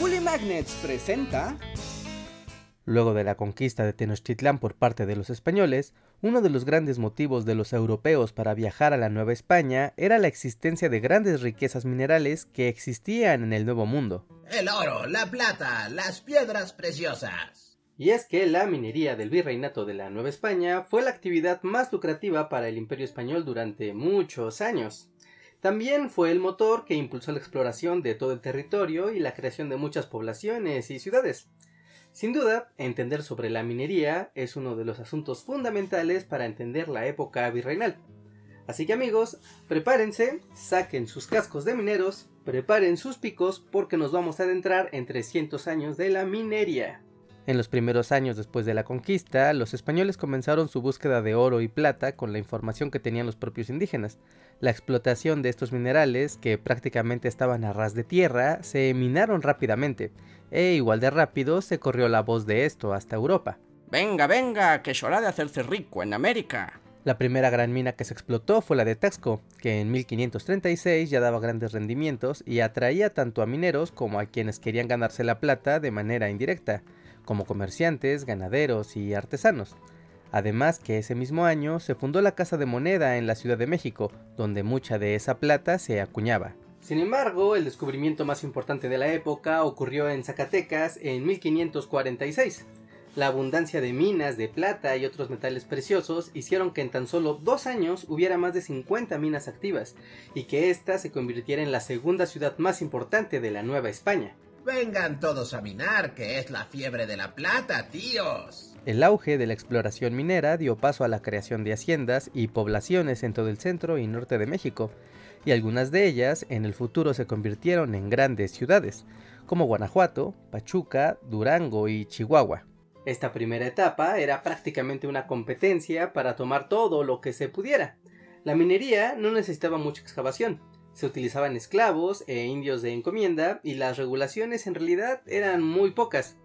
Magnets presenta... Luego de la conquista de Tenochtitlán por parte de los españoles, uno de los grandes motivos de los europeos para viajar a la Nueva España era la existencia de grandes riquezas minerales que existían en el Nuevo Mundo. El oro, la plata, las piedras preciosas. Y es que la minería del virreinato de la Nueva España fue la actividad más lucrativa para el imperio español durante muchos años. También fue el motor que impulsó la exploración de todo el territorio y la creación de muchas poblaciones y ciudades. Sin duda, entender sobre la minería es uno de los asuntos fundamentales para entender la época virreinal. Así que amigos, prepárense, saquen sus cascos de mineros, preparen sus picos porque nos vamos a adentrar en 300 años de la minería. En los primeros años después de la conquista, los españoles comenzaron su búsqueda de oro y plata con la información que tenían los propios indígenas. La explotación de estos minerales, que prácticamente estaban a ras de tierra, se minaron rápidamente, e igual de rápido se corrió la voz de esto hasta Europa. Venga, venga, que es hora de hacerse rico en América. La primera gran mina que se explotó fue la de Taxco, que en 1536 ya daba grandes rendimientos y atraía tanto a mineros como a quienes querían ganarse la plata de manera indirecta como comerciantes, ganaderos y artesanos. Además que ese mismo año se fundó la Casa de Moneda en la Ciudad de México, donde mucha de esa plata se acuñaba. Sin embargo, el descubrimiento más importante de la época ocurrió en Zacatecas en 1546. La abundancia de minas de plata y otros metales preciosos hicieron que en tan solo dos años hubiera más de 50 minas activas y que ésta se convirtiera en la segunda ciudad más importante de la Nueva España. Vengan todos a minar, que es la fiebre de la plata, tíos. El auge de la exploración minera dio paso a la creación de haciendas y poblaciones en todo el centro y norte de México, y algunas de ellas en el futuro se convirtieron en grandes ciudades, como Guanajuato, Pachuca, Durango y Chihuahua. Esta primera etapa era prácticamente una competencia para tomar todo lo que se pudiera. La minería no necesitaba mucha excavación, se utilizaban esclavos e indios de encomienda y las regulaciones en realidad eran muy pocas.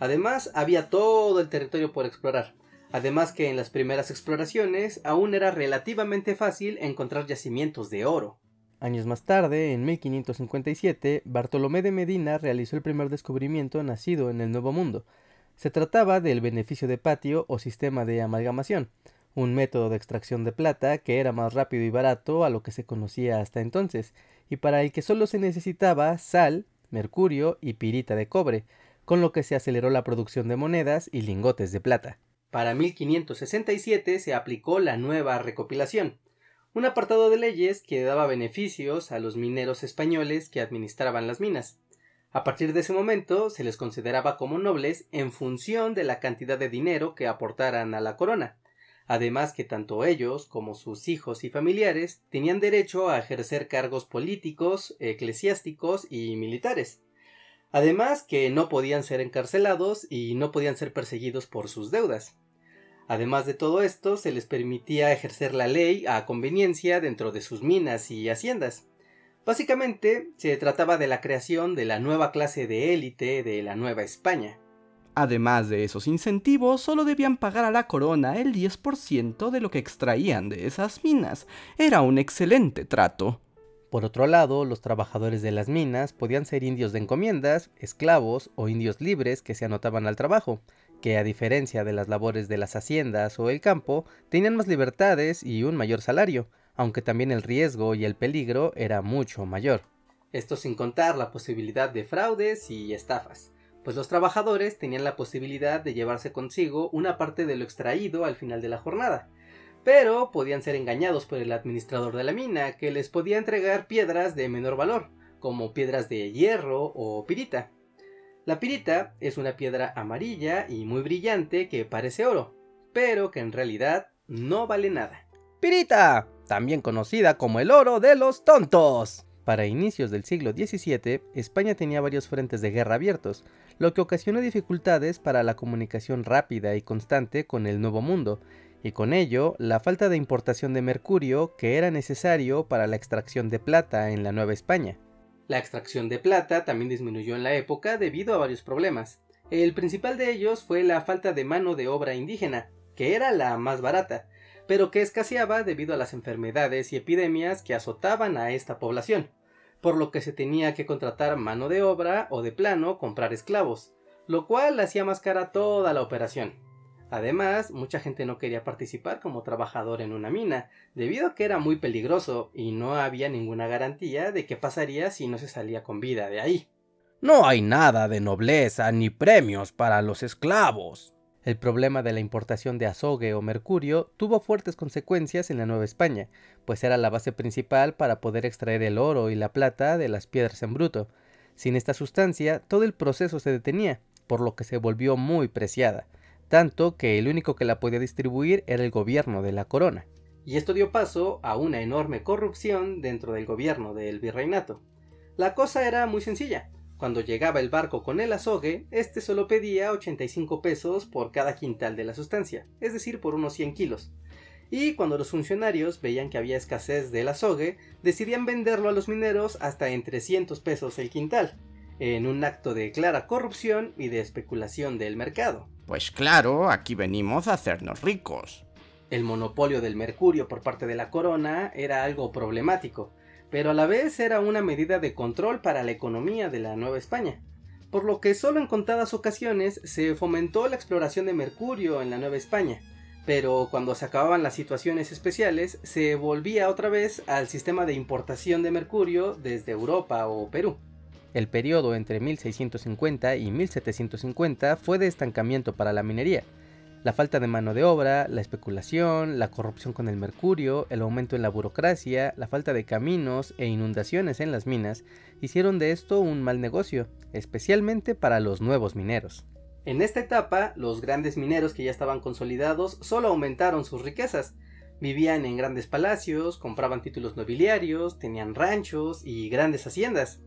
Además había todo el territorio por explorar. Además que en las primeras exploraciones aún era relativamente fácil encontrar yacimientos de oro. Años más tarde, en 1557, Bartolomé de Medina realizó el primer descubrimiento nacido en el Nuevo Mundo. Se trataba del beneficio de patio o sistema de amalgamación, un método de extracción de plata que era más rápido y barato a lo que se conocía hasta entonces, y para el que solo se necesitaba sal, mercurio y pirita de cobre, con lo que se aceleró la producción de monedas y lingotes de plata. Para 1567 se aplicó la nueva recopilación, un apartado de leyes que daba beneficios a los mineros españoles que administraban las minas. A partir de ese momento se les consideraba como nobles en función de la cantidad de dinero que aportaran a la corona, además que tanto ellos como sus hijos y familiares tenían derecho a ejercer cargos políticos, eclesiásticos y militares. Además que no podían ser encarcelados y no podían ser perseguidos por sus deudas. Además de todo esto, se les permitía ejercer la ley a conveniencia dentro de sus minas y haciendas. Básicamente, se trataba de la creación de la nueva clase de élite de la Nueva España. Además de esos incentivos, solo debían pagar a la corona el 10% de lo que extraían de esas minas. Era un excelente trato. Por otro lado, los trabajadores de las minas podían ser indios de encomiendas, esclavos o indios libres que se anotaban al trabajo, que a diferencia de las labores de las haciendas o el campo, tenían más libertades y un mayor salario, aunque también el riesgo y el peligro era mucho mayor. Esto sin contar la posibilidad de fraudes y estafas pues los trabajadores tenían la posibilidad de llevarse consigo una parte de lo extraído al final de la jornada, pero podían ser engañados por el administrador de la mina, que les podía entregar piedras de menor valor, como piedras de hierro o pirita. La pirita es una piedra amarilla y muy brillante que parece oro, pero que en realidad no vale nada. Pirita, también conocida como el oro de los tontos. Para inicios del siglo XVII, España tenía varios frentes de guerra abiertos, lo que ocasionó dificultades para la comunicación rápida y constante con el Nuevo Mundo, y con ello la falta de importación de mercurio que era necesario para la extracción de plata en la Nueva España. La extracción de plata también disminuyó en la época debido a varios problemas. El principal de ellos fue la falta de mano de obra indígena, que era la más barata, pero que escaseaba debido a las enfermedades y epidemias que azotaban a esta población. Por lo que se tenía que contratar mano de obra o de plano comprar esclavos, lo cual hacía más cara toda la operación. Además, mucha gente no quería participar como trabajador en una mina, debido a que era muy peligroso y no había ninguna garantía de qué pasaría si no se salía con vida de ahí. No hay nada de nobleza ni premios para los esclavos. El problema de la importación de azogue o mercurio tuvo fuertes consecuencias en la Nueva España, pues era la base principal para poder extraer el oro y la plata de las piedras en bruto. Sin esta sustancia, todo el proceso se detenía, por lo que se volvió muy preciada tanto que el único que la podía distribuir era el gobierno de la corona. Y esto dio paso a una enorme corrupción dentro del gobierno del virreinato. La cosa era muy sencilla. Cuando llegaba el barco con el azogue, este solo pedía 85 pesos por cada quintal de la sustancia, es decir, por unos 100 kilos. Y cuando los funcionarios veían que había escasez del azogue, decidían venderlo a los mineros hasta en 300 pesos el quintal, en un acto de clara corrupción y de especulación del mercado. Pues claro, aquí venimos a hacernos ricos. El monopolio del mercurio por parte de la corona era algo problemático, pero a la vez era una medida de control para la economía de la Nueva España, por lo que solo en contadas ocasiones se fomentó la exploración de mercurio en la Nueva España, pero cuando se acababan las situaciones especiales se volvía otra vez al sistema de importación de mercurio desde Europa o Perú. El periodo entre 1650 y 1750 fue de estancamiento para la minería. La falta de mano de obra, la especulación, la corrupción con el mercurio, el aumento en la burocracia, la falta de caminos e inundaciones en las minas hicieron de esto un mal negocio, especialmente para los nuevos mineros. En esta etapa, los grandes mineros que ya estaban consolidados solo aumentaron sus riquezas. Vivían en grandes palacios, compraban títulos nobiliarios, tenían ranchos y grandes haciendas.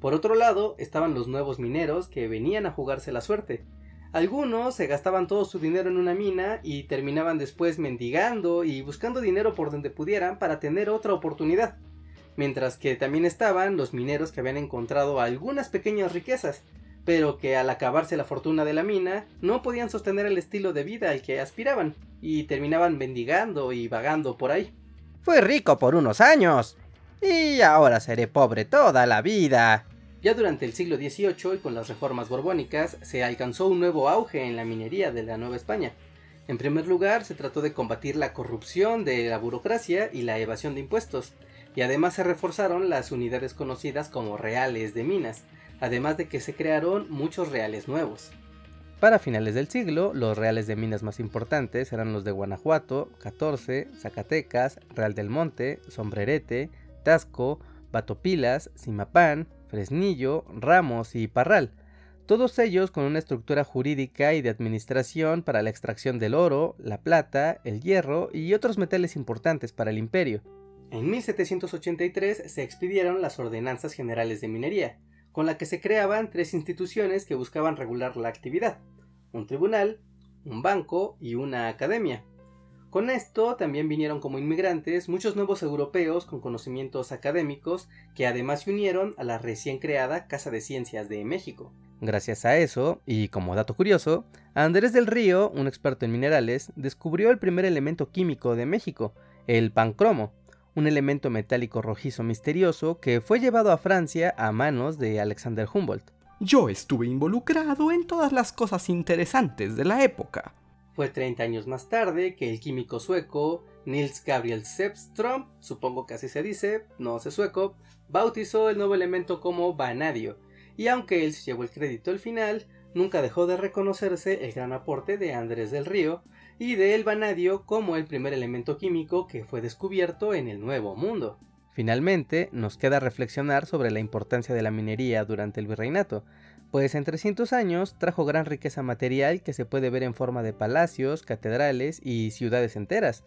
Por otro lado, estaban los nuevos mineros que venían a jugarse la suerte. Algunos se gastaban todo su dinero en una mina y terminaban después mendigando y buscando dinero por donde pudieran para tener otra oportunidad. Mientras que también estaban los mineros que habían encontrado algunas pequeñas riquezas, pero que al acabarse la fortuna de la mina no podían sostener el estilo de vida al que aspiraban y terminaban mendigando y vagando por ahí. Fui rico por unos años y ahora seré pobre toda la vida. Ya durante el siglo XVIII y con las reformas borbónicas se alcanzó un nuevo auge en la minería de la Nueva España. En primer lugar, se trató de combatir la corrupción de la burocracia y la evasión de impuestos, y además se reforzaron las unidades conocidas como reales de minas, además de que se crearon muchos reales nuevos. Para finales del siglo, los reales de minas más importantes eran los de Guanajuato, 14, Zacatecas, Real del Monte, Sombrerete, Tasco, Batopilas, Simapán, Fresnillo, Ramos y Parral, todos ellos con una estructura jurídica y de administración para la extracción del oro, la plata, el hierro y otros metales importantes para el imperio. En 1783 se expidieron las Ordenanzas Generales de Minería, con la que se creaban tres instituciones que buscaban regular la actividad, un tribunal, un banco y una academia. Con esto también vinieron como inmigrantes muchos nuevos europeos con conocimientos académicos que además se unieron a la recién creada Casa de Ciencias de México. Gracias a eso, y como dato curioso, Andrés del Río, un experto en minerales, descubrió el primer elemento químico de México, el pancromo, un elemento metálico rojizo misterioso que fue llevado a Francia a manos de Alexander Humboldt. Yo estuve involucrado en todas las cosas interesantes de la época. Fue 30 años más tarde que el químico sueco Nils Gabriel Sepström, supongo que así se dice, no sé sueco, bautizó el nuevo elemento como vanadio, y aunque él llevó el crédito al final, nunca dejó de reconocerse el gran aporte de Andrés del Río y de el vanadio como el primer elemento químico que fue descubierto en el Nuevo Mundo. Finalmente, nos queda reflexionar sobre la importancia de la minería durante el virreinato, pues en 300 años trajo gran riqueza material que se puede ver en forma de palacios, catedrales y ciudades enteras,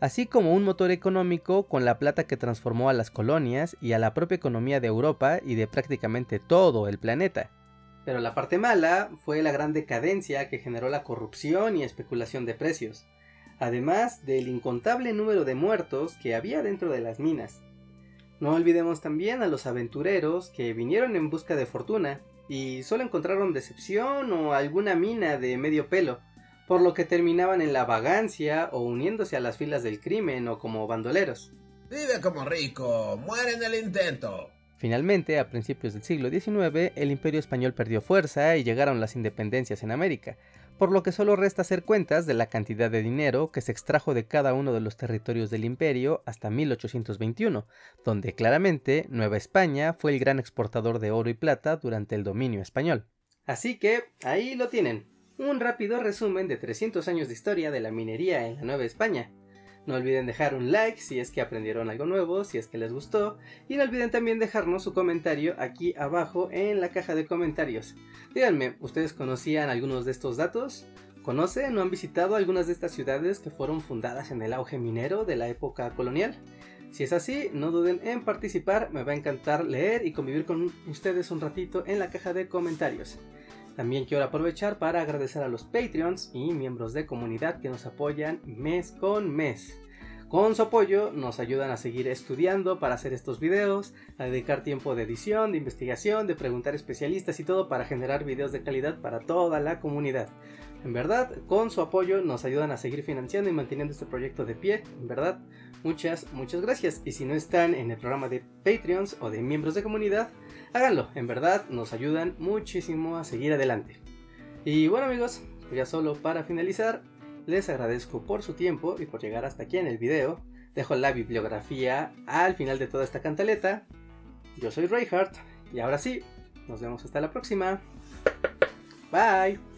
así como un motor económico con la plata que transformó a las colonias y a la propia economía de Europa y de prácticamente todo el planeta. Pero la parte mala fue la gran decadencia que generó la corrupción y especulación de precios, además del incontable número de muertos que había dentro de las minas. No olvidemos también a los aventureros que vinieron en busca de fortuna y solo encontraron decepción o alguna mina de medio pelo, por lo que terminaban en la vagancia o uniéndose a las filas del crimen o como bandoleros. Vive como rico, muere en el intento. Finalmente, a principios del siglo XIX, el imperio español perdió fuerza y llegaron las independencias en América, por lo que solo resta hacer cuentas de la cantidad de dinero que se extrajo de cada uno de los territorios del imperio hasta 1821, donde claramente Nueva España fue el gran exportador de oro y plata durante el dominio español. Así que ahí lo tienen, un rápido resumen de 300 años de historia de la minería en la Nueva España. No olviden dejar un like si es que aprendieron algo nuevo, si es que les gustó. Y no olviden también dejarnos su comentario aquí abajo en la caja de comentarios. Díganme, ¿ustedes conocían algunos de estos datos? ¿Conocen o han visitado algunas de estas ciudades que fueron fundadas en el auge minero de la época colonial? Si es así, no duden en participar, me va a encantar leer y convivir con ustedes un ratito en la caja de comentarios. También quiero aprovechar para agradecer a los Patreons y miembros de comunidad que nos apoyan mes con mes. Con su apoyo nos ayudan a seguir estudiando para hacer estos videos, a dedicar tiempo de edición, de investigación, de preguntar especialistas y todo para generar videos de calidad para toda la comunidad. En verdad, con su apoyo nos ayudan a seguir financiando y manteniendo este proyecto de pie. En verdad, muchas, muchas gracias. Y si no están en el programa de Patreons o de miembros de comunidad, háganlo, en verdad nos ayudan muchísimo a seguir adelante. Y bueno amigos, ya solo para finalizar, les agradezco por su tiempo y por llegar hasta aquí en el video. Dejo la bibliografía al final de toda esta cantaleta. Yo soy Reinhardt y ahora sí, nos vemos hasta la próxima. Bye.